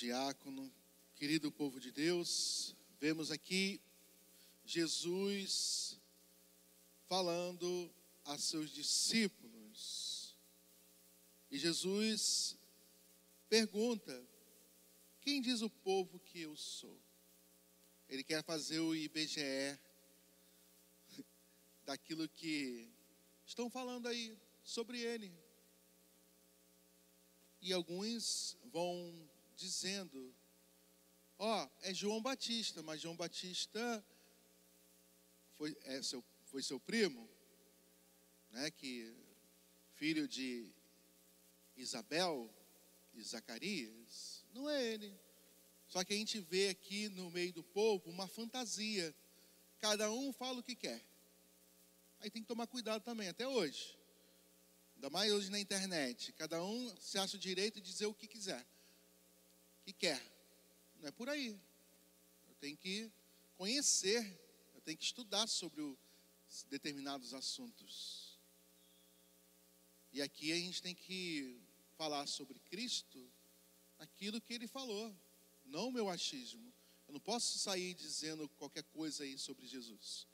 diácono, querido povo de Deus, vemos aqui Jesus falando a seus discípulos. E Jesus pergunta: Quem diz o povo que eu sou? Ele quer fazer o IBGE daquilo que estão falando aí sobre ele. E alguns vão dizendo: Ó, oh, é João Batista, mas João Batista foi, é seu, foi seu primo, né? Que filho de Isabel e Zacarias. Não é ele. Só que a gente vê aqui no meio do povo uma fantasia. Cada um fala o que quer. Aí tem que tomar cuidado também, até hoje. Ainda mais hoje na internet. Cada um se acha o direito de dizer o que quiser. Que quer. Não é por aí. Eu tenho que conhecer, eu tenho que estudar sobre o, determinados assuntos. E aqui a gente tem que falar sobre Cristo, aquilo que ele falou não o meu achismo. Eu não posso sair dizendo qualquer coisa aí sobre Jesus.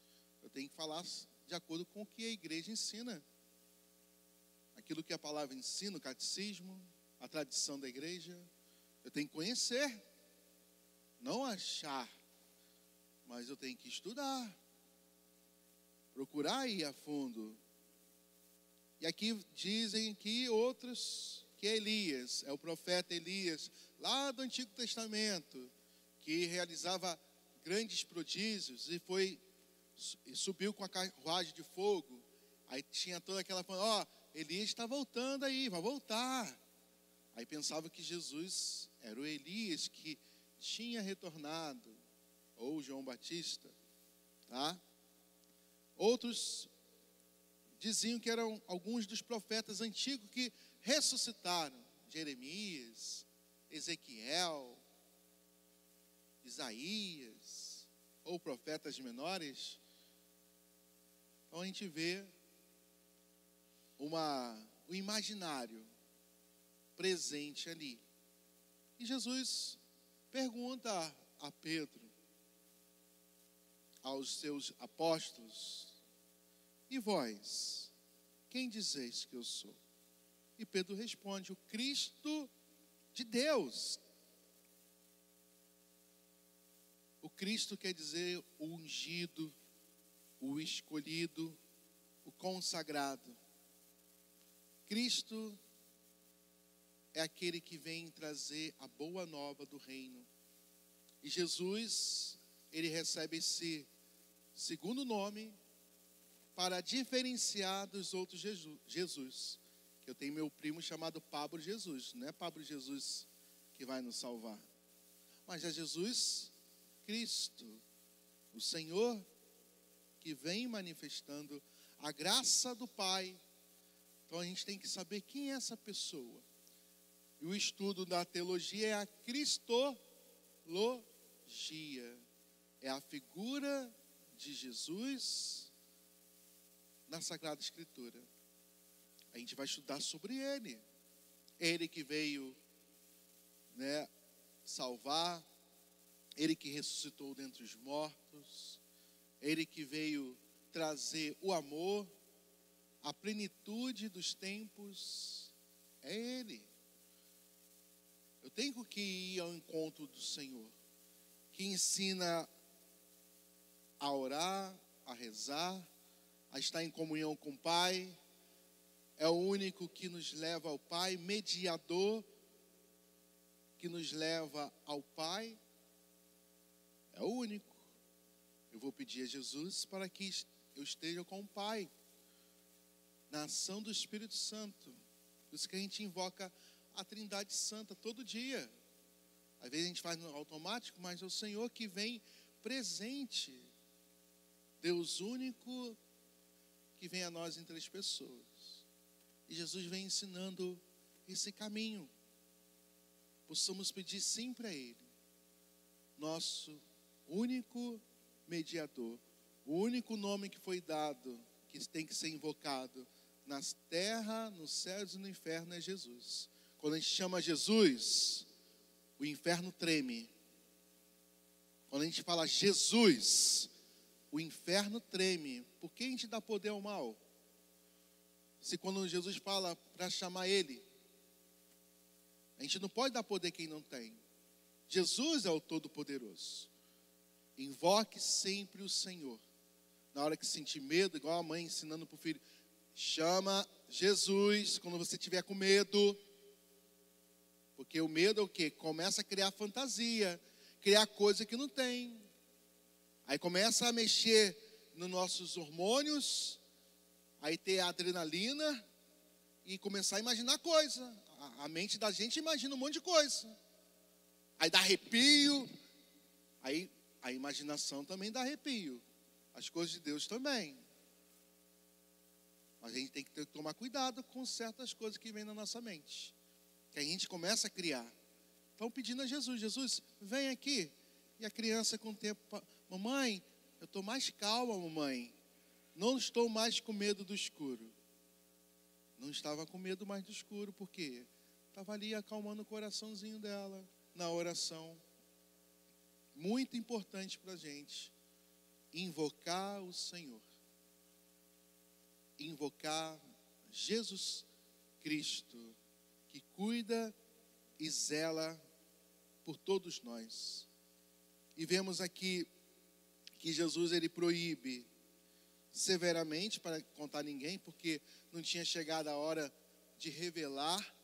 Eu tenho que falar de acordo com o que a igreja ensina. Aquilo que a palavra ensina, o catecismo, a tradição da igreja. Eu tenho que conhecer, não achar, mas eu tenho que estudar, procurar ir a fundo. E aqui dizem que outros, que é Elias, é o profeta Elias, lá do Antigo Testamento, que realizava grandes prodígios e foi e subiu com a carruagem de fogo. Aí tinha toda aquela ó, oh, Elias está voltando aí, vai voltar. Aí pensava que Jesus era o Elias que tinha retornado, ou João Batista, tá? Outros diziam que eram alguns dos profetas antigos que ressuscitaram, Jeremias, Ezequiel, Isaías, ou profetas menores, então a gente vê uma, o imaginário presente ali. E Jesus pergunta a Pedro, aos seus apóstolos, e vós, quem dizeis que eu sou? E Pedro responde: O Cristo de Deus. O Cristo quer dizer o ungido, o escolhido, o consagrado. Cristo é aquele que vem trazer a boa nova do reino. E Jesus, ele recebe esse segundo nome para diferenciar dos outros Jesus que eu tenho meu primo chamado Pablo Jesus. Não é Pablo Jesus que vai nos salvar, mas é Jesus Cristo, o Senhor que vem manifestando a graça do Pai. Então a gente tem que saber quem é essa pessoa. E o estudo da teologia é a cristologia. É a figura de Jesus na Sagrada Escritura a gente vai estudar sobre ele. Ele que veio né, salvar, ele que ressuscitou dentre os mortos, ele que veio trazer o amor, a plenitude dos tempos, é ele. Eu tenho que ir ao encontro do Senhor, que ensina a orar, a rezar, a estar em comunhão com o Pai, é o único que nos leva ao Pai, mediador que nos leva ao Pai. É o único. Eu vou pedir a Jesus para que eu esteja com o Pai, na ação do Espírito Santo. Por isso que a gente invoca a Trindade Santa todo dia. Às vezes a gente faz no automático, mas é o Senhor que vem presente. Deus único que vem a nós em três pessoas. E Jesus vem ensinando esse caminho. Possamos pedir sim para Ele, nosso único mediador, o único nome que foi dado, que tem que ser invocado na terra, nos céus e no inferno é Jesus. Quando a gente chama Jesus, o inferno treme. Quando a gente fala Jesus, o inferno treme. Por que a gente dá poder ao mal? Se quando Jesus fala para chamar ele, a gente não pode dar poder quem não tem. Jesus é o Todo-Poderoso. Invoque sempre o Senhor. Na hora que sentir medo, igual a mãe ensinando para o filho, chama Jesus quando você tiver com medo. Porque o medo é o quê? Começa a criar fantasia, criar coisa que não tem. Aí começa a mexer nos nossos hormônios, aí ter adrenalina e começar a imaginar coisa. A, a mente da gente imagina um monte de coisa. Aí dá arrepio. Aí a imaginação também dá arrepio. As coisas de Deus também. Mas a gente tem que ter, tomar cuidado com certas coisas que vêm na nossa mente. Que a gente começa a criar. Então pedindo a Jesus, Jesus, vem aqui. E a criança com o tempo, mamãe, eu estou mais calma, mamãe. Não estou mais com medo do escuro. Não estava com medo mais do escuro, por quê? Estava ali acalmando o coraçãozinho dela na oração. Muito importante para a gente invocar o Senhor invocar Jesus Cristo, que cuida e zela por todos nós. E vemos aqui que Jesus ele proíbe severamente para contar ninguém, porque não tinha chegado a hora de revelar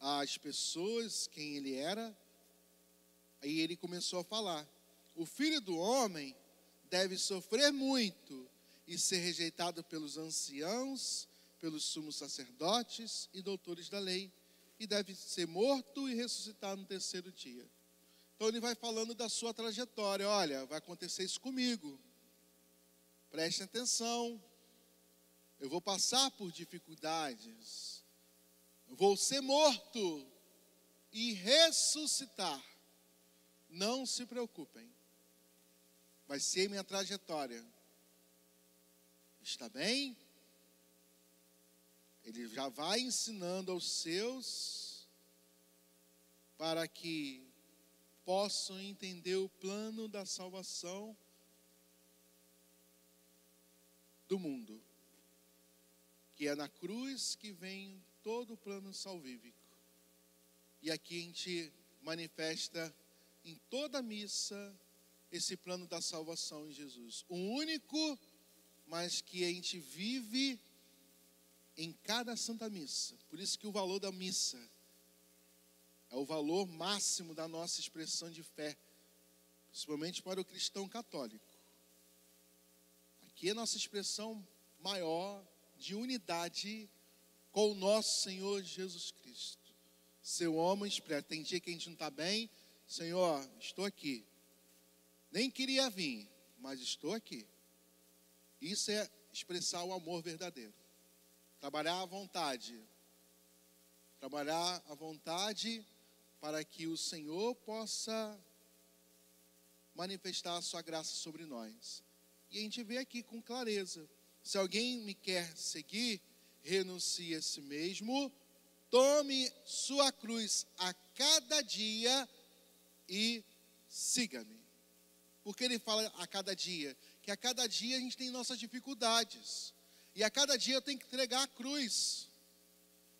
às pessoas quem ele era. Aí ele começou a falar: o filho do homem deve sofrer muito e ser rejeitado pelos anciãos, pelos sumos sacerdotes e doutores da lei, e deve ser morto e ressuscitar no terceiro dia. Então ele vai falando da sua trajetória. Olha, vai acontecer isso comigo. Preste atenção. Eu vou passar por dificuldades. Eu vou ser morto e ressuscitar. Não se preocupem. Vai ser minha trajetória. Está bem? Ele já vai ensinando aos seus para que possam entender o plano da salvação do mundo, que é na cruz que vem todo o plano salvífico. E aqui a gente manifesta em toda a missa esse plano da salvação em Jesus. O único mas que a gente vive em cada Santa Missa. Por isso que o valor da missa é o valor máximo da nossa expressão de fé, principalmente para o cristão católico. Aqui é nossa expressão maior de unidade com o nosso Senhor Jesus Cristo. Seu homem expressa. Tem dia que a gente não está bem, Senhor, estou aqui. Nem queria vir, mas estou aqui. Isso é expressar o amor verdadeiro. Trabalhar à vontade. Trabalhar à vontade para que o Senhor possa manifestar a sua graça sobre nós. E a gente vê aqui com clareza. Se alguém me quer seguir, renuncie a si mesmo, tome sua cruz a cada dia e siga-me. Porque ele fala a cada dia? que a cada dia a gente tem nossas dificuldades. E a cada dia eu tenho que entregar a cruz.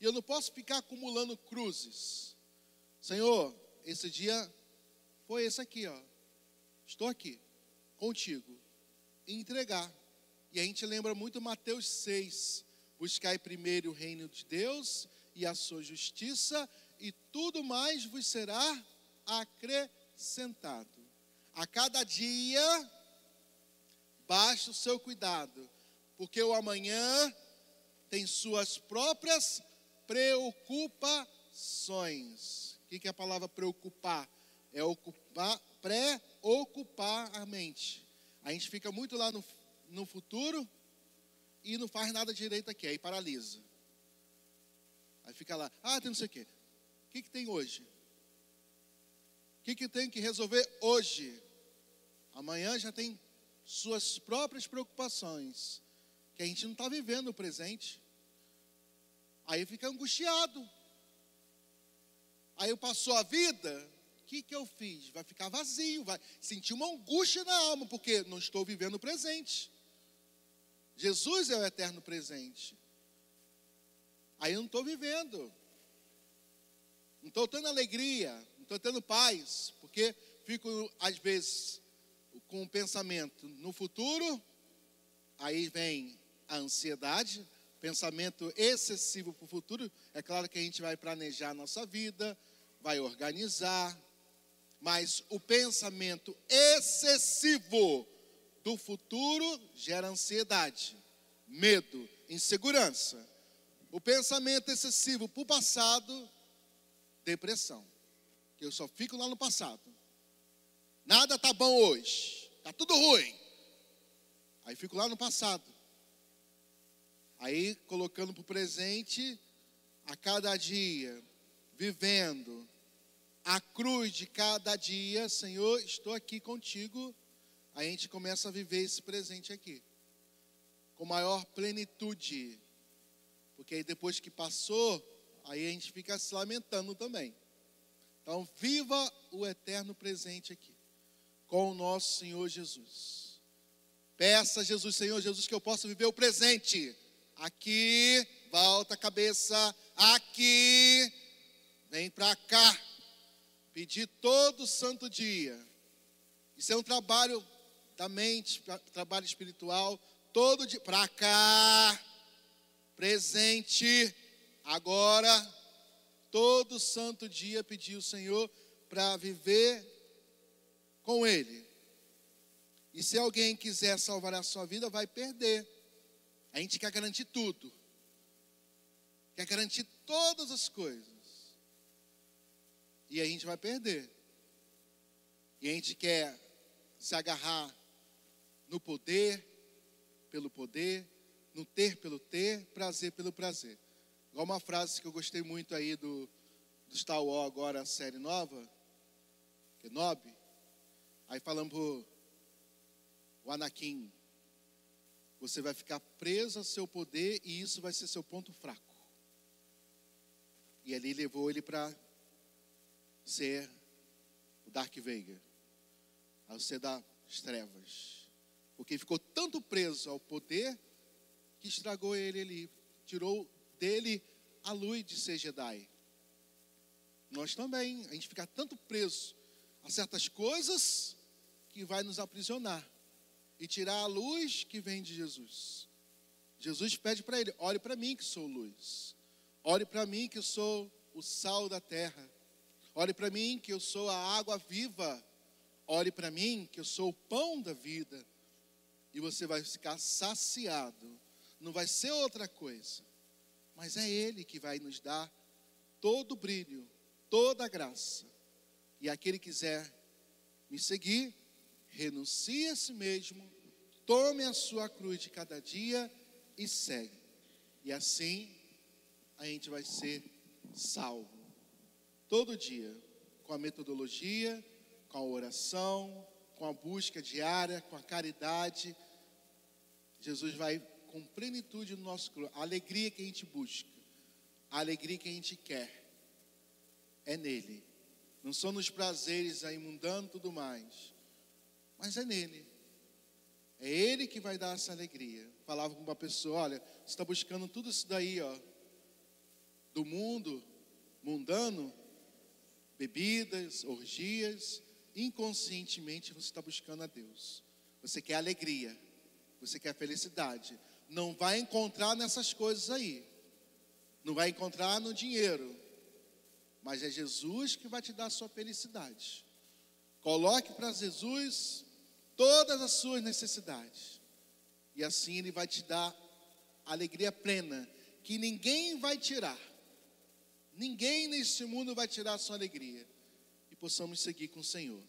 E eu não posso ficar acumulando cruzes. Senhor, esse dia foi esse aqui, ó. Estou aqui, contigo. E entregar. E a gente lembra muito Mateus 6. Buscai primeiro o reino de Deus e a sua justiça, e tudo mais vos será acrescentado. A cada dia Baixe o seu cuidado, porque o amanhã tem suas próprias preocupações. O que é a palavra preocupar? É ocupar, pré-ocupar a mente. A gente fica muito lá no, no futuro e não faz nada direito aqui, aí paralisa. Aí fica lá, ah, tem não sei o quê. O que, que tem hoje? O que, que tem que resolver hoje? Amanhã já tem suas próprias preocupações, que a gente não está vivendo o presente. Aí fica angustiado. Aí passou a vida, o que, que eu fiz? Vai ficar vazio, vai sentir uma angústia na alma, porque não estou vivendo o presente. Jesus é o eterno presente. Aí eu não estou vivendo. Não estou tendo alegria, não estou tendo paz, porque fico, às vezes, com o pensamento no futuro, aí vem a ansiedade, pensamento excessivo para o futuro. É claro que a gente vai planejar a nossa vida, vai organizar, mas o pensamento excessivo do futuro gera ansiedade, medo, insegurança. O pensamento excessivo para o passado, depressão. Eu só fico lá no passado. Nada tá bom hoje. Tá tudo ruim. Aí fico lá no passado. Aí colocando para o presente, a cada dia, vivendo a cruz de cada dia, Senhor, estou aqui contigo. a gente começa a viver esse presente aqui, com maior plenitude. Porque aí depois que passou, aí a gente fica se lamentando também. Então, viva o eterno presente aqui, com o nosso Senhor Jesus. Peça a Jesus, Senhor Jesus, que eu possa viver o presente. Aqui, volta a cabeça, aqui, vem para cá. Pedir todo santo dia. Isso é um trabalho da mente, trabalho espiritual, todo dia, para cá, presente, agora, todo santo dia pedir o Senhor para viver com Ele. E se alguém quiser salvar a sua vida, vai perder. A gente quer garantir tudo. Quer garantir todas as coisas. E a gente vai perder. E a gente quer se agarrar no poder, pelo poder, no ter pelo ter, prazer pelo prazer. Igual uma frase que eu gostei muito aí do, do Star Wars, agora a série nova, Kenobi. Aí falando pro o Anakin, você vai ficar preso ao seu poder e isso vai ser seu ponto fraco. E ali levou ele para ser o Dark Vader, ao ser das trevas. Porque ficou tanto preso ao poder que estragou ele ali, tirou dele a luz de ser Jedi. Nós também, a gente fica tanto preso a certas coisas que vai nos aprisionar e tirar a luz que vem de Jesus. Jesus pede para ele: olhe para mim que sou luz, olhe para mim que sou o sal da terra, olhe para mim que eu sou a água viva, olhe para mim que eu sou o pão da vida, e você vai ficar saciado, não vai ser outra coisa, mas é Ele que vai nos dar todo o brilho, toda a graça, e aquele que quiser me seguir, renuncie a si mesmo, tome a sua cruz de cada dia e segue. E assim a gente vai ser salvo. Todo dia, com a metodologia, com a oração, com a busca diária, com a caridade. Jesus vai com plenitude no nosso. A alegria que a gente busca, a alegria que a gente quer, é nele. Não são nos prazeres aí mundando tudo mais mas é nele. É ele que vai dar essa alegria. Falava com uma pessoa: olha, você está buscando tudo isso daí, ó, do mundo, mundano, bebidas, orgias, inconscientemente você está buscando a Deus. Você quer alegria, você quer felicidade. Não vai encontrar nessas coisas aí, não vai encontrar no dinheiro, mas é Jesus que vai te dar a sua felicidade. Coloque para Jesus todas as suas necessidades. E assim Ele vai te dar alegria plena, que ninguém vai tirar. Ninguém neste mundo vai tirar a sua alegria. E possamos seguir com o Senhor.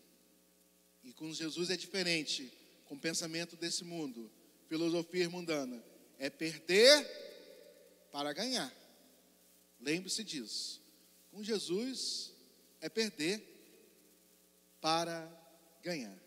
E com Jesus é diferente, com o pensamento desse mundo, filosofia mundana. É perder para ganhar. Lembre-se disso. Com Jesus é perder para ganhar.